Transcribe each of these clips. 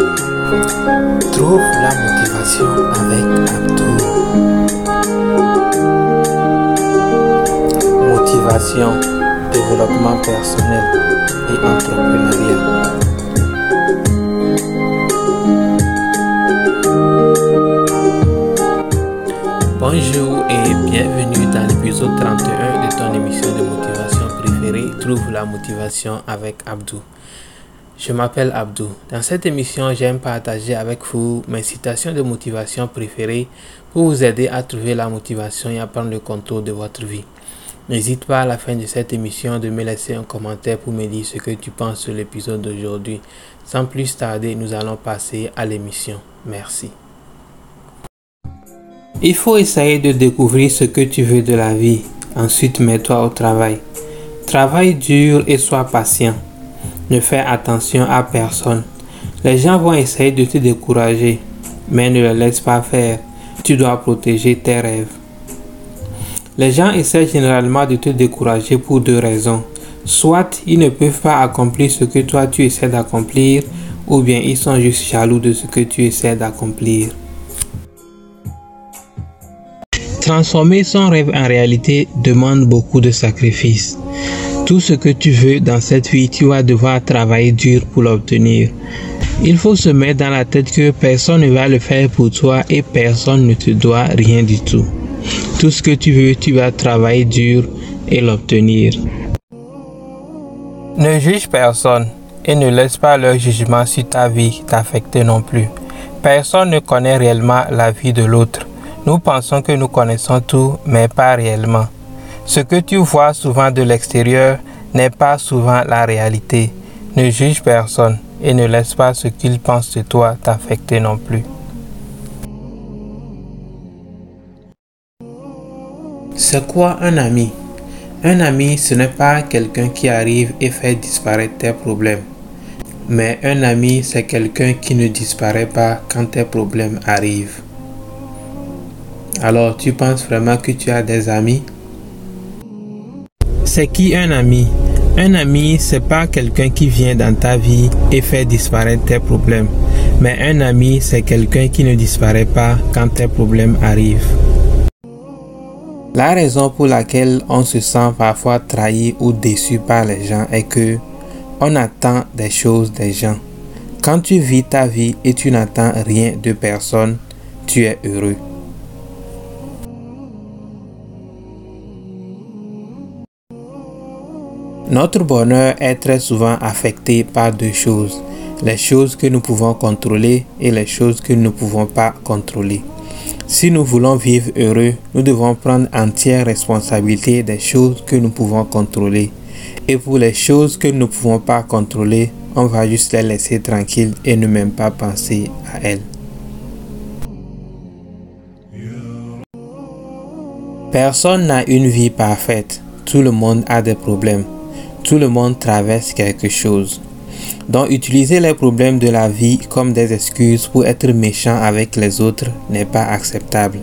Trouve la motivation avec Abdou. Motivation, développement personnel et entrepreneurial. Bonjour et bienvenue dans l'épisode 31 de ton émission de motivation préférée Trouve la motivation avec Abdou. Je m'appelle Abdou. Dans cette émission, j'aime partager avec vous mes citations de motivation préférées pour vous aider à trouver la motivation et à prendre le contrôle de votre vie. N'hésite pas à la fin de cette émission de me laisser un commentaire pour me dire ce que tu penses sur l'épisode d'aujourd'hui. Sans plus tarder, nous allons passer à l'émission. Merci. Il faut essayer de découvrir ce que tu veux de la vie. Ensuite, mets-toi au travail. Travaille dur et sois patient. Ne fais attention à personne. Les gens vont essayer de te décourager, mais ne le laisse pas faire. Tu dois protéger tes rêves. Les gens essaient généralement de te décourager pour deux raisons. Soit ils ne peuvent pas accomplir ce que toi tu essaies d'accomplir, ou bien ils sont juste jaloux de ce que tu essaies d'accomplir. Transformer son rêve en réalité demande beaucoup de sacrifices. Tout ce que tu veux dans cette vie, tu vas devoir travailler dur pour l'obtenir. Il faut se mettre dans la tête que personne ne va le faire pour toi et personne ne te doit rien du tout. Tout ce que tu veux, tu vas travailler dur et l'obtenir. Ne juge personne et ne laisse pas leur jugement sur ta vie t'affecter non plus. Personne ne connaît réellement la vie de l'autre. Nous pensons que nous connaissons tout, mais pas réellement. Ce que tu vois souvent de l'extérieur n'est pas souvent la réalité. Ne juge personne et ne laisse pas ce qu'ils pensent de toi t'affecter non plus. C'est quoi un ami? Un ami, ce n'est pas quelqu'un qui arrive et fait disparaître tes problèmes. Mais un ami, c'est quelqu'un qui ne disparaît pas quand tes problèmes arrivent. Alors, tu penses vraiment que tu as des amis? C'est qui un ami? Un ami, c'est pas quelqu'un qui vient dans ta vie et fait disparaître tes problèmes. Mais un ami, c'est quelqu'un qui ne disparaît pas quand tes problèmes arrivent. La raison pour laquelle on se sent parfois trahi ou déçu par les gens est que on attend des choses des gens. Quand tu vis ta vie et tu n'attends rien de personne, tu es heureux. Notre bonheur est très souvent affecté par deux choses, les choses que nous pouvons contrôler et les choses que nous ne pouvons pas contrôler. Si nous voulons vivre heureux, nous devons prendre entière responsabilité des choses que nous pouvons contrôler. Et pour les choses que nous ne pouvons pas contrôler, on va juste les laisser tranquilles et ne même pas penser à elles. Personne n'a une vie parfaite. Tout le monde a des problèmes. Tout le monde traverse quelque chose. Donc utiliser les problèmes de la vie comme des excuses pour être méchant avec les autres n'est pas acceptable.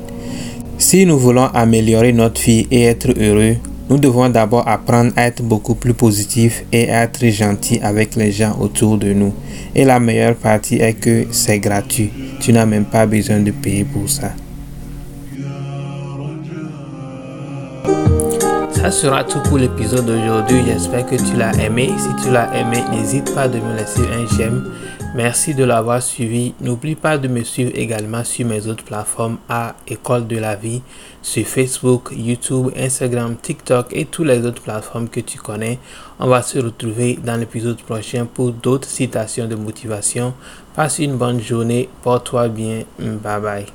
Si nous voulons améliorer notre vie et être heureux, nous devons d'abord apprendre à être beaucoup plus positif et à être gentil avec les gens autour de nous. Et la meilleure partie est que c'est gratuit. Tu n'as même pas besoin de payer pour ça. Ça sera tout pour l'épisode d'aujourd'hui. J'espère que tu l'as aimé. Si tu l'as aimé, n'hésite pas de me laisser un j'aime. Merci de l'avoir suivi. N'oublie pas de me suivre également sur mes autres plateformes à École de la vie, sur Facebook, YouTube, Instagram, TikTok et toutes les autres plateformes que tu connais. On va se retrouver dans l'épisode prochain pour d'autres citations de motivation. Passe une bonne journée. Porte-toi bien. Bye bye.